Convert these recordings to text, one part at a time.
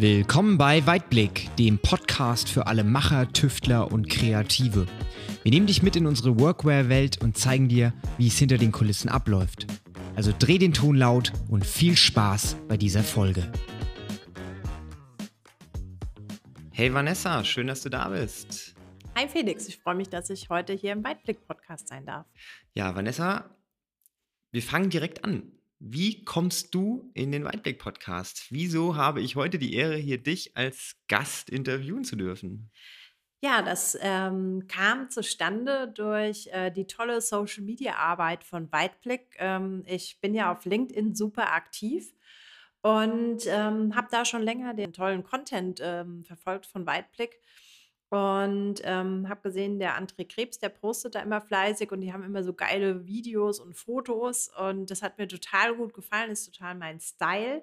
Willkommen bei Weitblick, dem Podcast für alle Macher, Tüftler und Kreative. Wir nehmen dich mit in unsere Workwear-Welt und zeigen dir, wie es hinter den Kulissen abläuft. Also dreh den Ton laut und viel Spaß bei dieser Folge. Hey Vanessa, schön, dass du da bist. Hi Felix, ich freue mich, dass ich heute hier im Weitblick-Podcast sein darf. Ja, Vanessa, wir fangen direkt an. Wie kommst du in den Weitblick-Podcast? Wieso habe ich heute die Ehre, hier dich als Gast interviewen zu dürfen? Ja, das ähm, kam zustande durch äh, die tolle Social-Media-Arbeit von Weitblick. Ähm, ich bin ja auf LinkedIn super aktiv und ähm, habe da schon länger den tollen Content ähm, verfolgt von Weitblick und ähm, habe gesehen, der André Krebs, der postet da immer fleißig und die haben immer so geile Videos und Fotos. Und das hat mir total gut gefallen, ist total mein Style.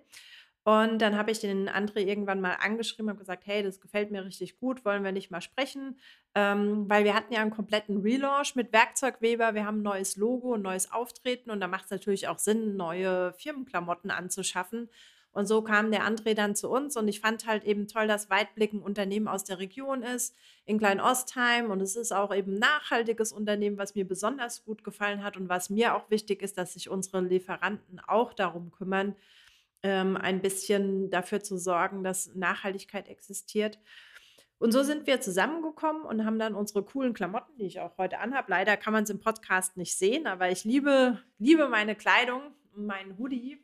Und dann habe ich den André irgendwann mal angeschrieben und gesagt, hey, das gefällt mir richtig gut, wollen wir nicht mal sprechen? Ähm, weil wir hatten ja einen kompletten Relaunch mit Werkzeugweber, wir haben ein neues Logo, ein neues Auftreten und da macht es natürlich auch Sinn, neue Firmenklamotten anzuschaffen. Und so kam der André dann zu uns und ich fand halt eben toll, dass Weitblick ein Unternehmen aus der Region ist, in Klein-Ostheim und es ist auch eben ein nachhaltiges Unternehmen, was mir besonders gut gefallen hat und was mir auch wichtig ist, dass sich unsere Lieferanten auch darum kümmern, ähm, ein bisschen dafür zu sorgen, dass Nachhaltigkeit existiert. Und so sind wir zusammengekommen und haben dann unsere coolen Klamotten, die ich auch heute anhabe. Leider kann man es im Podcast nicht sehen, aber ich liebe, liebe meine Kleidung, meinen Hoodie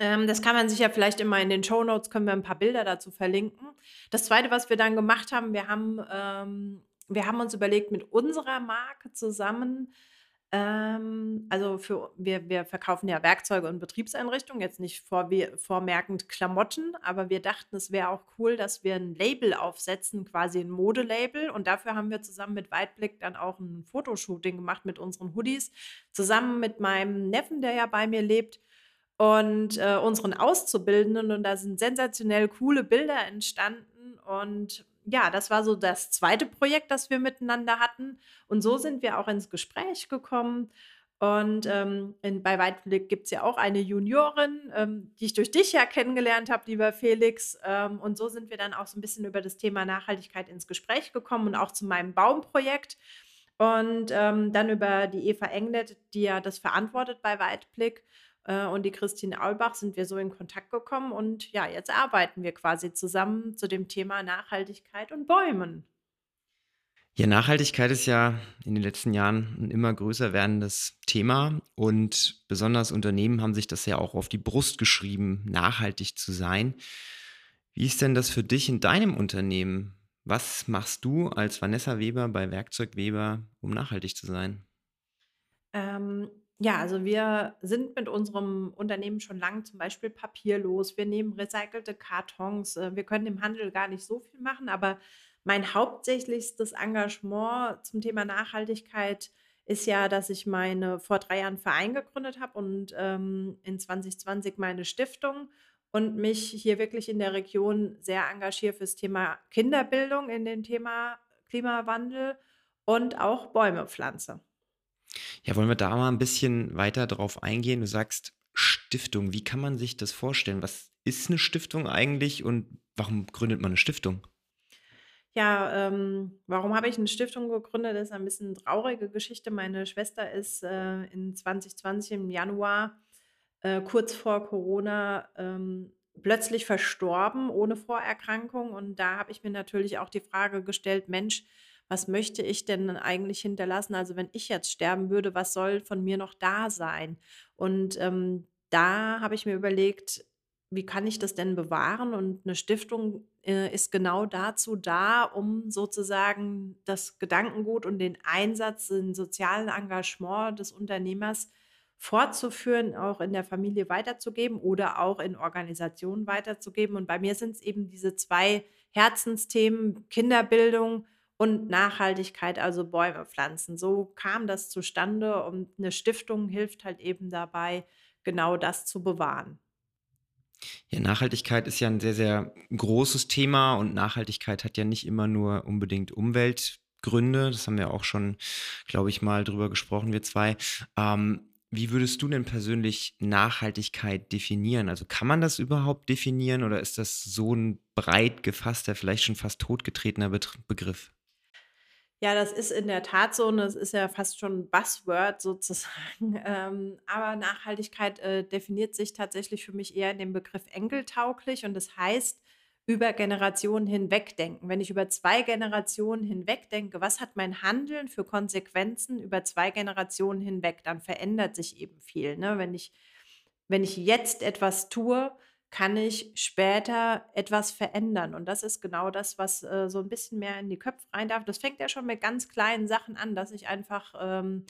ähm, das kann man sich ja vielleicht immer in den Show Notes, können wir ein paar Bilder dazu verlinken. Das zweite, was wir dann gemacht haben, wir haben, ähm, wir haben uns überlegt, mit unserer Marke zusammen, ähm, also für, wir, wir verkaufen ja Werkzeuge und Betriebseinrichtungen, jetzt nicht vor, vormerkend Klamotten, aber wir dachten, es wäre auch cool, dass wir ein Label aufsetzen, quasi ein Modelabel. Und dafür haben wir zusammen mit Weitblick dann auch ein Fotoshooting gemacht mit unseren Hoodies, zusammen mit meinem Neffen, der ja bei mir lebt und äh, unseren Auszubildenden. Und da sind sensationell coole Bilder entstanden. Und ja, das war so das zweite Projekt, das wir miteinander hatten. Und so sind wir auch ins Gespräch gekommen. Und ähm, in, bei Weitblick gibt es ja auch eine Juniorin, ähm, die ich durch dich ja kennengelernt habe, lieber Felix. Ähm, und so sind wir dann auch so ein bisschen über das Thema Nachhaltigkeit ins Gespräch gekommen und auch zu meinem Baumprojekt. Und ähm, dann über die Eva Englet, die ja das verantwortet bei Weitblick äh, und die Christine Aulbach sind wir so in Kontakt gekommen und ja, jetzt arbeiten wir quasi zusammen zu dem Thema Nachhaltigkeit und Bäumen. Ja, Nachhaltigkeit ist ja in den letzten Jahren ein immer größer werdendes Thema und besonders Unternehmen haben sich das ja auch auf die Brust geschrieben, nachhaltig zu sein. Wie ist denn das für dich in deinem Unternehmen? Was machst du als Vanessa Weber bei Werkzeug Weber, um nachhaltig zu sein? Ähm, ja, also wir sind mit unserem Unternehmen schon lange zum Beispiel papierlos. Wir nehmen recycelte Kartons. Äh, wir können im Handel gar nicht so viel machen, aber mein hauptsächlichstes Engagement zum Thema Nachhaltigkeit ist ja, dass ich meine vor drei Jahren Verein gegründet habe und ähm, in 2020 meine Stiftung und mich hier wirklich in der Region sehr engagiere fürs Thema Kinderbildung in dem Thema Klimawandel und auch Bäume pflanze. Ja, wollen wir da mal ein bisschen weiter drauf eingehen? Du sagst Stiftung. Wie kann man sich das vorstellen? Was ist eine Stiftung eigentlich und warum gründet man eine Stiftung? Ja, ähm, warum habe ich eine Stiftung gegründet? Das ist ein bisschen eine traurige Geschichte. Meine Schwester ist äh, in 2020 im Januar, äh, kurz vor Corona, ähm, plötzlich verstorben ohne Vorerkrankung. Und da habe ich mir natürlich auch die Frage gestellt, Mensch, was möchte ich denn eigentlich hinterlassen? Also wenn ich jetzt sterben würde, was soll von mir noch da sein? Und ähm, da habe ich mir überlegt, wie kann ich das denn bewahren? Und eine Stiftung äh, ist genau dazu da, um sozusagen das Gedankengut und den Einsatz, den sozialen Engagement des Unternehmers fortzuführen, auch in der Familie weiterzugeben oder auch in Organisationen weiterzugeben. Und bei mir sind es eben diese zwei Herzensthemen, Kinderbildung und Nachhaltigkeit, also Bäume pflanzen. So kam das zustande und eine Stiftung hilft halt eben dabei, genau das zu bewahren. Ja, Nachhaltigkeit ist ja ein sehr, sehr großes Thema und Nachhaltigkeit hat ja nicht immer nur unbedingt Umweltgründe. Das haben wir auch schon, glaube ich, mal drüber gesprochen, wir zwei. Ähm, Wie würdest du denn persönlich Nachhaltigkeit definieren? Also kann man das überhaupt definieren oder ist das so ein breit gefasster, vielleicht schon fast totgetretener Begriff? Ja, das ist in der Tat so und das ist ja fast schon 'n Buzzword sozusagen. Ähm, aber Nachhaltigkeit, äh, definiert sich tatsächlich für mich eher in dem Begriff enkeltauglich und das heißt, über Generationen hinweg denken. Wenn ich über 2 Generationen hinweg denke, was hat mein Handeln für Konsequenzen über 2 Generationen hinweg? Dann verändert sich eben viel, ne? Wenn ich wenn ich jetzt etwas tue, kann ich später etwas verändern. Und das ist genau das, was, äh, so ein bisschen mehr in die Köpfe rein darf. Das fängt ja schon mit ganz kleinen Sachen an, dass ich einfach, ähm,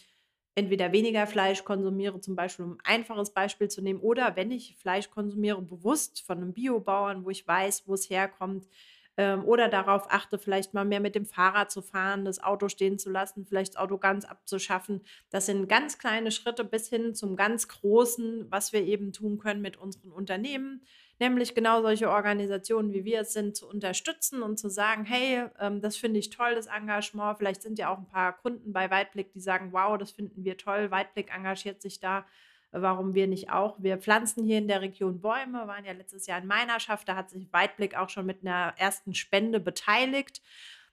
entweder weniger Fleisch konsumiere, zum Beispiel, um 'n einfaches Beispiel zu nehmen, oder wenn ich Fleisch konsumiere, bewusst von einem Biobauern, wo ich weiß, wo es herkommt, ähm, oder darauf achte, vielleicht mal mehr mit dem Fahrrad zu fahren, das Auto stehen zu lassen, vielleicht das Auto ganz abzuschaffen. Das sind ganz kleine Schritte bis hin zum ganz Großen, was wir eben tun können mit unseren Unternehmen, nämlich genau solche Organisationen, wie wir es sind, zu unterstützen und zu sagen: „Hey, ähm, das finde ich toll, das Engagement.“ Vielleicht sind ja auch ein paar Kunden bei Weitblick, die sagen: „Wow, das finden wir toll. Weitblick engagiert sich da Warum wir nicht auch? Wir pflanzen hier in der Region Bäume, waren ja letztes Jahr in Meinerschaft, da hat sich Weitblick auch schon mit einer ersten Spende beteiligt.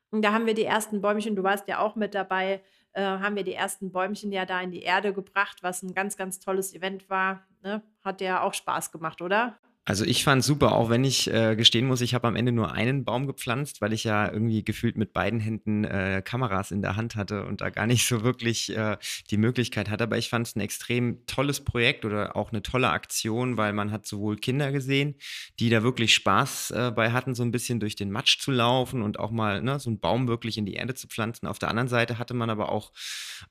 Und da haben wir die ersten Bäumchen, du warst ja auch mit dabei, äh, haben wir die ersten Bäumchen ja da in die Erde gebracht, was ein ganz, ganz tolles Event war. Ne? Hat ja auch Spaß gemacht, oder? Also ich fand super, auch wenn ich äh, gestehen muss, ich habe am Ende nur einen Baum gepflanzt, weil ich ja irgendwie gefühlt mit beiden Händen äh, Kameras in der Hand hatte und da gar nicht so wirklich äh, die Möglichkeit hatte. Aber ich fand es ein extrem tolles Projekt oder auch eine tolle Aktion, weil man hat sowohl Kinder gesehen, die da wirklich Spaß äh, bei hatten, so ein bisschen durch den Matsch zu laufen und auch mal ne, so einen Baum wirklich in die Erde zu pflanzen. Auf der anderen Seite hatte man aber auch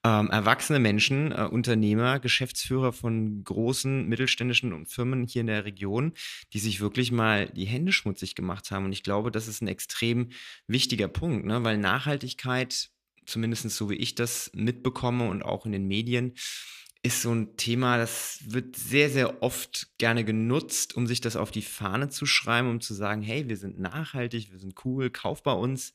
ähm, erwachsene Menschen, äh, Unternehmer, Geschäftsführer von großen mittelständischen Firmen hier in der Region, die sich wirklich mal die Hände schmutzig gemacht haben. Und ich glaube, das ist ein extrem wichtiger Punkt, ne? weil Nachhaltigkeit, zumindest so wie ich das mitbekomme und auch in den Medien, ist so ein Thema, das wird sehr, sehr oft gerne genutzt, um sich das auf die Fahne zu schreiben, um zu sagen, hey, wir sind nachhaltig, wir sind cool, kauf bei uns.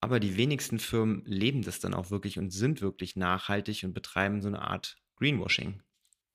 Aber die wenigsten Firmen leben das dann auch wirklich und sind wirklich nachhaltig und betreiben so eine Art Greenwashing.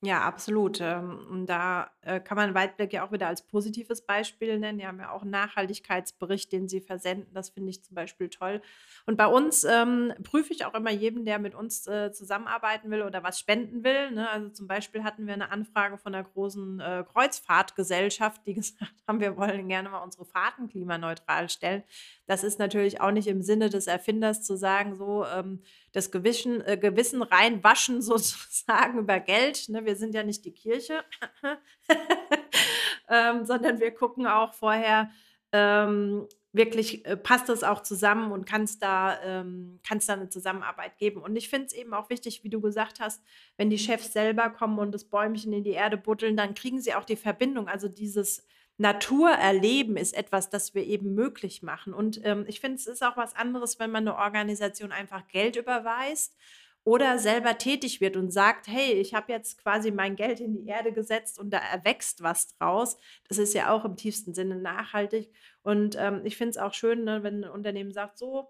Ja, absolut. Ähm, und da, äh, kann man Weitblick ja auch wieder als positives Beispiel nennen. Die haben ja auch 'n Nachhaltigkeitsbericht, den sie versenden. Das finde ich zum Beispiel toll. Und bei uns, ähm, prüfe ich auch immer jeden, der mit uns, äh, zusammenarbeiten will oder was spenden will, ne? Also, zum Beispiel hatten wir eine Anfrage von einer großen, äh, Kreuzfahrtgesellschaft, die gesagt haben: „Wir wollen gerne mal unsere Fahrten klimaneutral stellen.“ Das ist natürlich auch nicht im Sinne des Erfinders zu sagen, so, ähm, das Gewissen äh, Gewissen reinwaschen sozusagen über Geld, ne? Wir sind ja nicht die Kirche, ähm, sondern wir gucken auch vorher, ähm, wirklich, äh, passt das auch zusammen und kann's da ähm, da 'ne Zusammenarbeit geben. Und ich finde es eben auch wichtig, wie du gesagt hast, wenn die Chefs selber kommen und das Bäumchen in die Erde buddeln, dann kriegen sie auch die Verbindung. Also, dieses Naturerleben ist etwas, das wir eben möglich machen. Und, ähm, ich finde, es ist auch was anderes, wenn man 'ne Organisation einfach Geld überweist oder selber tätig wird und sagt: „Hey, ich habe jetzt quasi mein Geld in die Erde gesetzt und da erwächst was draus.“ Das ist ja auch im tiefsten Sinne nachhaltig. Und, ähm, ich finde es auch schön, ne, wenn 'n Unternehmen sagt: „So,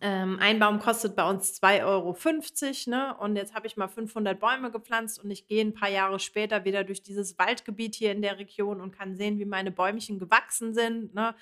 ähm, ein Baum kostet bei uns 2,50 €, ne? Und jetzt habe ich mal 500 Bäume gepflanzt und ich gehe ein paar Jahre später wieder durch dieses Waldgebiet hier in der Region und kann sehen, wie meine Bäumchen gewachsen sind, ne?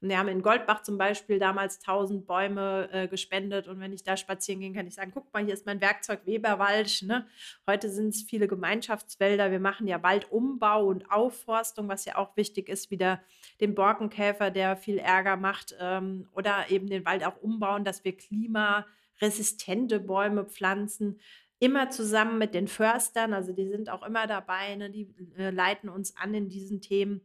Und wir haben in Goldbach zum Beispiel damals 1000 Bäume äh, gespendet. Und wenn ich da spazieren gehe, kann ich sagen, guck mal, hier ist mein Werkzeug Weberwald. Ne? Heute sind es viele Gemeinschaftswälder. Wir machen ja Waldumbau und Aufforstung, was ja auch wichtig ist, wieder den Borkenkäfer, der viel Ärger macht, ähm, oder eben den Wald auch umbauen, dass wir klimaresistente Bäume pflanzen immer zusammen mit den Förstern, also die sind auch immer dabei, ne? die äh, leiten uns an in diesen Themen.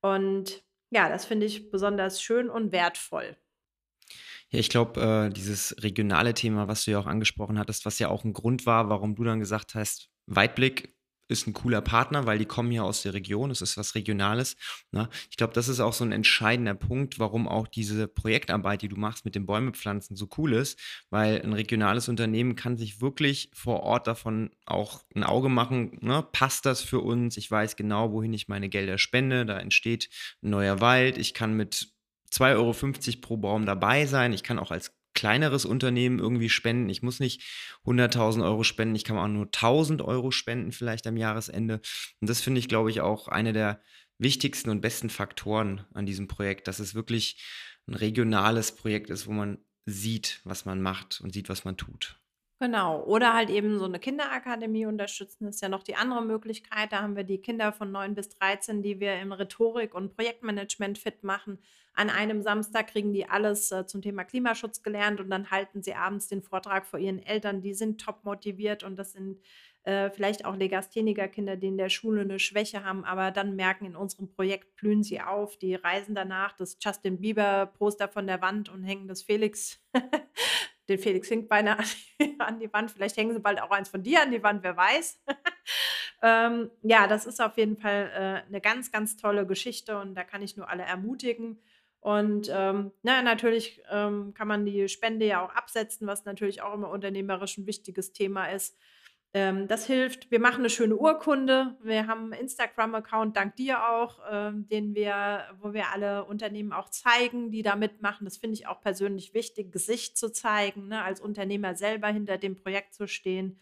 Und ja, das finde ich besonders schön und wertvoll. Ja, ich glaube, äh, dieses regionale Thema, was du ja auch angesprochen hattest, was ja auch ein Grund war, warum du dann gesagt hast, Weitblick ist ein cooler Partner, weil die kommen ja aus der Region, es ist was Regionales, ne? Ich glaube, das ist auch so ein entscheidender Punkt, warum auch diese Projektarbeit, die du machst mit den Bäumepflanzen so cool ist, weil ein regionales Unternehmen kann sich wirklich vor Ort davon auch ein Auge machen, ne? Passt das für uns? Ich weiß genau, wohin ich meine Gelder spende, da entsteht 'n neuer Wald. Ich kann mit 2,50 € pro Baum dabei sein. Ich kann auch als kleineres Unternehmen irgendwie spenden. Ich muss nicht 100.000 Euro spenden, ich kann auch nur 1.000 Euro spenden vielleicht am Jahresende. Und das finde ich, glaube ich, auch eine der wichtigsten und besten Faktoren an diesem Projekt, dass es wirklich ein regionales Projekt ist, wo man sieht, was man macht und sieht, was man tut. Genau. Oder halt eben so eine Kinderakademie unterstützen, ist ja noch die andere Möglichkeit. Da haben wir die Kinder von 9 bis 13, die wir in Rhetorik und Projektmanagement fit machen. An einem Samstag kriegen die alles äh, zum Thema Klimaschutz gelernt und dann halten sie abends den Vortrag vor ihren Eltern. Die sind top motiviert und das sind äh, vielleicht auch Legastheniker-Kinder, die in der Schule eine Schwäche haben, aber dann merken, in unserem Projekt blühen sie auf. Die reisen danach das Justin Bieber-Poster von der Wand und hängen das Felix den Felix Hinkbeiner an die Wand. Vielleicht hängen sie bald auch eins von dir an die Wand, wer weiß. ähm, ja, das ist auf jeden Fall äh, eine ganz, ganz tolle Geschichte und da kann ich nur alle ermutigen. Und ähm, na, natürlich ähm, kann man die Spende ja auch absetzen, was natürlich auch immer unternehmerisch ein wichtiges Thema ist. Ähm, das hilft. Wir machen eine schöne Urkunde. Wir haben einen Instagram-Account, dank dir auch, ähm, den wir, wo wir alle Unternehmen auch zeigen, die da mitmachen. Das finde ich auch persönlich wichtig, Gesicht zu zeigen, ne, als Unternehmer selber hinter dem Projekt zu stehen.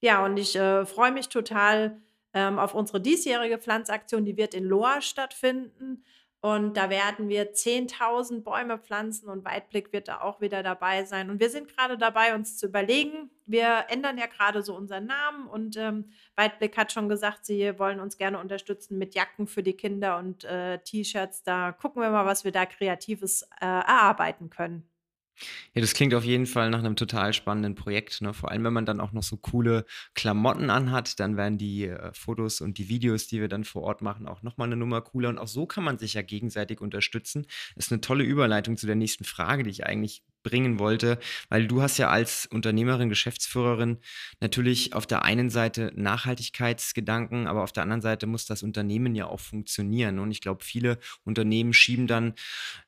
Ja, und ich äh, freue mich total ähm, auf unsere diesjährige Pflanzaktion. Die wird in Lohr stattfinden. Und da werden wir 10.000 Bäume pflanzen und Weitblick wird da auch wieder dabei sein. Und wir sind gerade dabei, uns zu überlegen. Wir ändern ja gerade so unseren Namen und ähm, Weitblick hat schon gesagt, sie wollen uns gerne unterstützen mit Jacken für die Kinder und äh, T-Shirts. Da gucken wir mal, was wir da Kreatives äh, erarbeiten können. Ja, das klingt auf jeden Fall nach einem total spannenden Projekt, ne? Vor allem, wenn man dann auch noch so coole Klamotten anhat, dann werden die, äh, Fotos und die Videos, die wir dann vor Ort machen, auch noch mal 'ne Nummer cooler und auch so kann man sich ja gegenseitig unterstützen. Das ist eine tolle Überleitung zu der nächsten Frage, die ich eigentlich bringen wollte, weil du hast ja als Unternehmerin, Geschäftsführerin natürlich auf der einen Seite Nachhaltigkeitsgedanken, aber auf der anderen Seite muss das Unternehmen ja auch funktionieren. Und ich glaube, viele Unternehmen schieben dann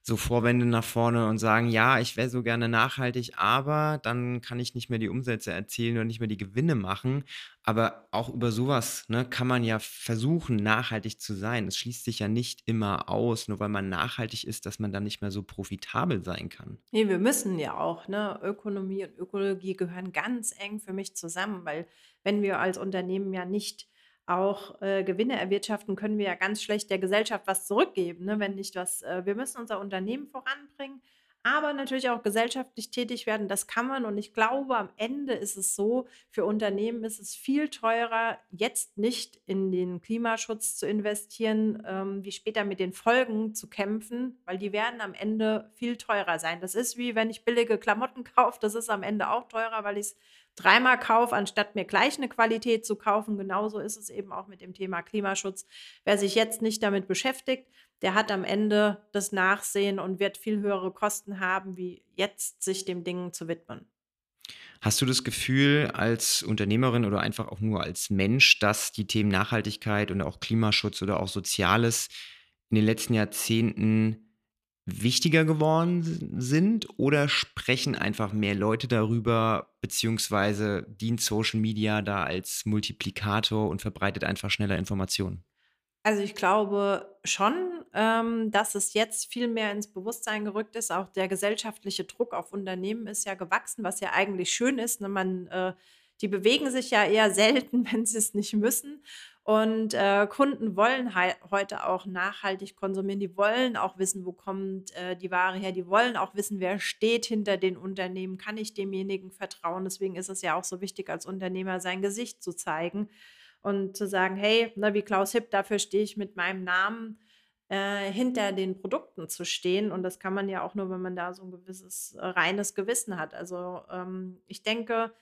so Vorwände nach vorne und sagen, ja, ich wäre so gerne nachhaltig, aber dann kann ich nicht mehr die Umsätze erzielen oder nicht mehr die Gewinne machen. Aber auch über sowas ne, kann man ja versuchen, nachhaltig zu sein. Es schließt sich ja nicht immer aus, nur weil man nachhaltig ist, dass man dann nicht mehr so profitabel sein kann. Ne, wir müssen ja auch, ne? Ökonomie und Ökologie gehören ganz eng für mich zusammen, weil wenn wir als Unternehmen ja nicht auch äh, Gewinne erwirtschaften, können wir ja ganz schlecht der Gesellschaft was zurückgeben, ne? Wenn nicht was, äh, wir müssen unser Unternehmen voranbringen aber natürlich auch gesellschaftlich tätig werden. Das kann man. Und ich glaube, am Ende ist es so, für Unternehmen ist es viel teurer, jetzt nicht in den Klimaschutz zu investieren, ähm, wie später mit den Folgen zu kämpfen, weil die werden am Ende viel teurer sein. Das ist wie wenn ich billige Klamotten kaufe, das ist am Ende auch teurer, weil ich es dreimal kaufe, anstatt mir gleich eine Qualität zu kaufen. Genauso ist es eben auch mit dem Thema Klimaschutz. Wer sich jetzt nicht damit beschäftigt, der hat am Ende das Nachsehen und wird viel höhere Kosten haben, wie jetzt sich dem Ding zu widmen. Hast du das Gefühl als Unternehmerin oder einfach auch nur als Mensch, dass die Themen Nachhaltigkeit und auch Klimaschutz oder auch Soziales in den letzten Jahrzehnten wichtiger geworden sind oder sprechen einfach mehr Leute darüber, beziehungsweise dient Social Media da als Multiplikator und verbreitet einfach schneller Informationen? Also ich glaube schon, ähm, dass es jetzt viel mehr ins Bewusstsein gerückt ist. Auch der gesellschaftliche Druck auf Unternehmen ist ja gewachsen, was ja eigentlich schön ist. Ne? Man, äh, die bewegen sich ja eher selten, wenn sie es nicht müssen. Und äh, Kunden wollen heute auch nachhaltig konsumieren. Die wollen auch wissen, wo kommt äh, die Ware her. Die wollen auch wissen, wer steht hinter den Unternehmen. Kann ich demjenigen vertrauen? Deswegen ist es ja auch so wichtig, als Unternehmer sein Gesicht zu zeigen und zu sagen, hey, ne, wie Klaus Hipp, dafür stehe ich mit meinem Namen äh, hinter den Produkten zu stehen. Und das kann man ja auch nur, wenn man da so ein gewisses äh, reines Gewissen hat. Also ähm, ich denke,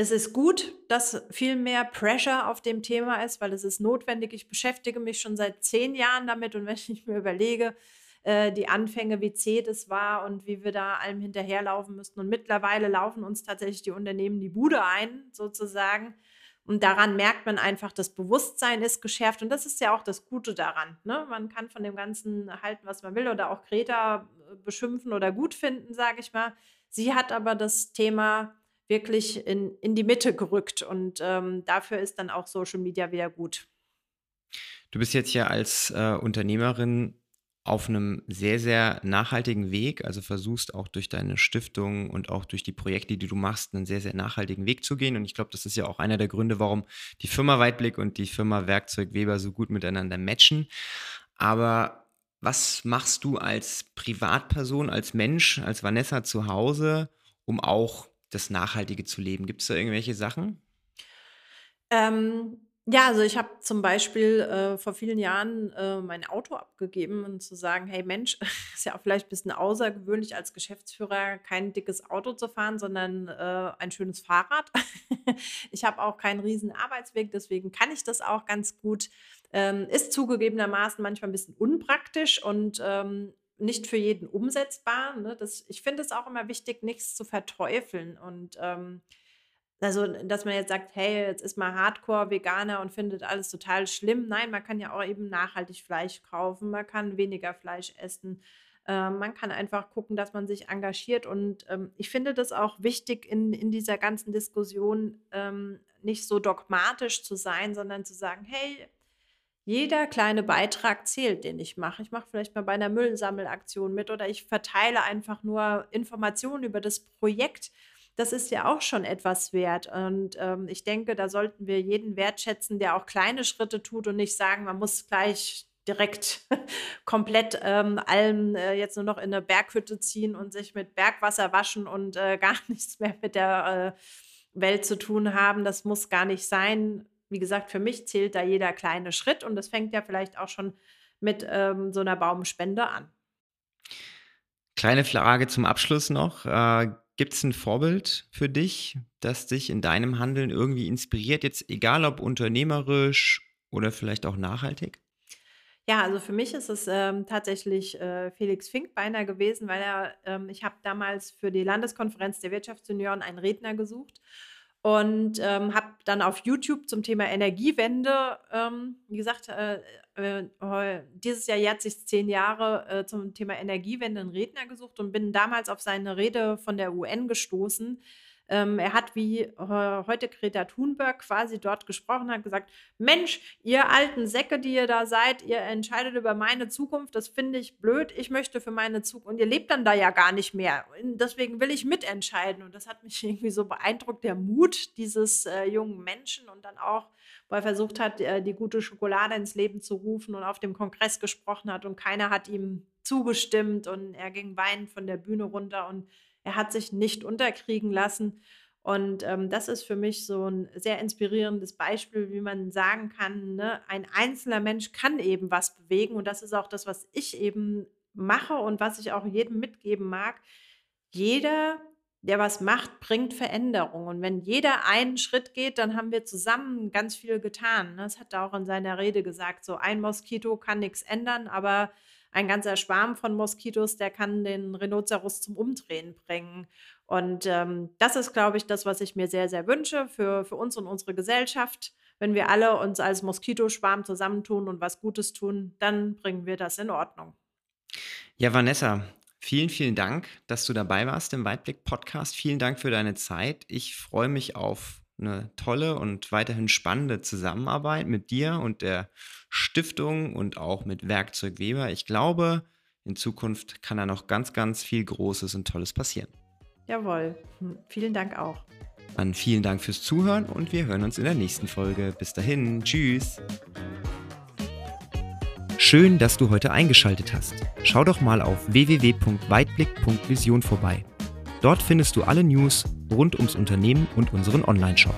es ist gut, dass viel mehr Pressure auf dem Thema ist, weil es ist notwendig. Ich beschäftige mich schon seit zehn Jahren damit und wenn ich mir überlege, äh, die Anfänge, wie zäh das war und wie wir da allem hinterherlaufen müssten. Und mittlerweile laufen uns tatsächlich die Unternehmen die Bude ein, sozusagen. Und daran merkt man einfach, das Bewusstsein ist geschärft. Und das ist ja auch das Gute daran. Ne? Man kann von dem Ganzen halten, was man will, oder auch Greta äh, beschimpfen oder gut finden, sage ich mal. Sie hat aber das Thema wirklich in, in die Mitte gerückt. Und ähm, dafür ist dann auch Social Media wieder gut. Du bist jetzt ja als äh, Unternehmerin auf einem sehr, sehr nachhaltigen Weg, also versuchst auch durch deine Stiftung und auch durch die Projekte, die du machst, einen sehr, sehr nachhaltigen Weg zu gehen. Und ich glaube, das ist ja auch einer der Gründe, warum die Firma Weitblick und die Firma Werkzeug Weber so gut miteinander matchen. Aber was machst du als Privatperson, als Mensch, als Vanessa zu Hause, um auch das Nachhaltige zu leben? Gibt es da irgendwelche Sachen? Ähm, ja, also ich habe zum Beispiel äh, vor vielen Jahren äh, mein Auto abgegeben und zu sagen, hey Mensch, ist ja auch vielleicht ein bisschen außergewöhnlich als Geschäftsführer kein dickes Auto zu fahren, sondern äh, ein schönes Fahrrad. ich habe auch keinen riesen Arbeitsweg, deswegen kann ich das auch ganz gut. Ähm, ist zugegebenermaßen manchmal ein bisschen unpraktisch und ähm, nicht für jeden umsetzbar. Ne? Das, ich finde es auch immer wichtig, nichts zu verteufeln und ähm, also, dass man jetzt sagt: „Hey, jetzt ist man Hardcore-Veganer und findet alles total schlimm.“ Nein, man kann ja auch eben nachhaltig Fleisch kaufen, man kann weniger Fleisch essen. Ähm, man kann einfach gucken, dass man sich engagiert und, ähm, ich finde das auch wichtig in in dieser ganzen Diskussion, ähm, nicht so dogmatisch zu sein, sondern zu sagen: „Hey, jeder kleine Beitrag zählt, den ich mache. Ich mache vielleicht mal bei einer Müllsammelaktion mit oder ich verteile einfach nur Informationen über das Projekt.“ das ist ja auch schon etwas wert. Und ähm, ich denke, da sollten wir jeden wertschätzen, der auch kleine Schritte tut und nicht sagen, man muss gleich direkt komplett ähm, allem äh, jetzt nur noch in eine Berghütte ziehen und sich mit Bergwasser waschen und äh, gar nichts mehr mit der äh, Welt zu tun haben. Das muss gar nicht sein. Wie gesagt, für mich zählt da jeder kleine Schritt und das fängt ja vielleicht auch schon mit ähm, so einer Baumspende an. Kleine Frage zum Abschluss noch. Äh, Gibt es ein Vorbild für dich, das dich in deinem Handeln irgendwie inspiriert, jetzt egal ob unternehmerisch oder vielleicht auch nachhaltig? Ja, also für mich ist es ähm, tatsächlich äh, Felix Finkbeiner gewesen, weil er, ähm, ich habe damals für die Landeskonferenz der Wirtschaftsjunioren einen Redner gesucht und ähm, habe dann auf YouTube zum Thema Energiewende, ähm, wie gesagt, äh, äh, dieses Jahr jährt sich zehn Jahre äh, zum Thema Energiewende einen Redner gesucht und bin damals auf seine Rede von der UN gestoßen, ähm, er hat wie äh, heute Greta Thunberg quasi dort gesprochen, hat gesagt, Mensch, ihr alten Säcke, die ihr da seid, ihr entscheidet über meine Zukunft, das finde ich blöd, ich möchte für meine Zukunft, und ihr lebt dann da ja gar nicht mehr. Deswegen will ich mitentscheiden. Und das hat mich irgendwie so beeindruckt, der Mut dieses äh, jungen Menschen und dann auch, wo er versucht hat, äh, die gute Schokolade ins Leben zu rufen und auf dem Kongress gesprochen hat und keiner hat ihm zugestimmt und er ging weinend von der Bühne runter und er hat sich nicht unterkriegen lassen. Und ähm, das ist für mich so ein sehr inspirierendes Beispiel, wie man sagen kann, ne, ein einzelner Mensch kann eben was bewegen. Und das ist auch das, was ich eben mache und was ich auch jedem mitgeben mag. Jeder, der was macht, bringt Veränderung. Und wenn jeder einen Schritt geht, dann haben wir zusammen ganz viel getan. Ne? Das hat er auch in seiner Rede gesagt. So ein Moskito kann nichts ändern, aber ein ganzer Schwarm von Moskitos, der kann den Rhinoceros zum Umdrehen bringen. Und ähm, das ist, glaube ich, das, was ich mir sehr, sehr wünsche für, für uns und unsere Gesellschaft. Wenn wir alle uns als Moskitoschwarm zusammentun und was Gutes tun, dann bringen wir das in Ordnung. Ja, Vanessa, vielen, vielen Dank, dass du dabei warst im Weitblick Podcast. Vielen Dank für deine Zeit. Ich freue mich auf eine tolle und weiterhin spannende Zusammenarbeit mit dir und der Stiftung und auch mit Werkzeug Weber. Ich glaube, in Zukunft kann da noch ganz, ganz viel Großes und Tolles passieren. Jawohl. Hm, vielen Dank auch. Dann vielen Dank fürs Zuhören und wir hören uns in der nächsten Folge. Bis dahin. Tschüss. Schön, dass du heute eingeschaltet hast. Schau doch mal auf www.weitblick.vision vorbei. Dort findest du alle News rund ums Unternehmen und unseren Online-Shop.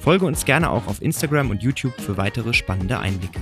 Folge uns gerne auch auf Instagram und YouTube für weitere spannende Einblicke.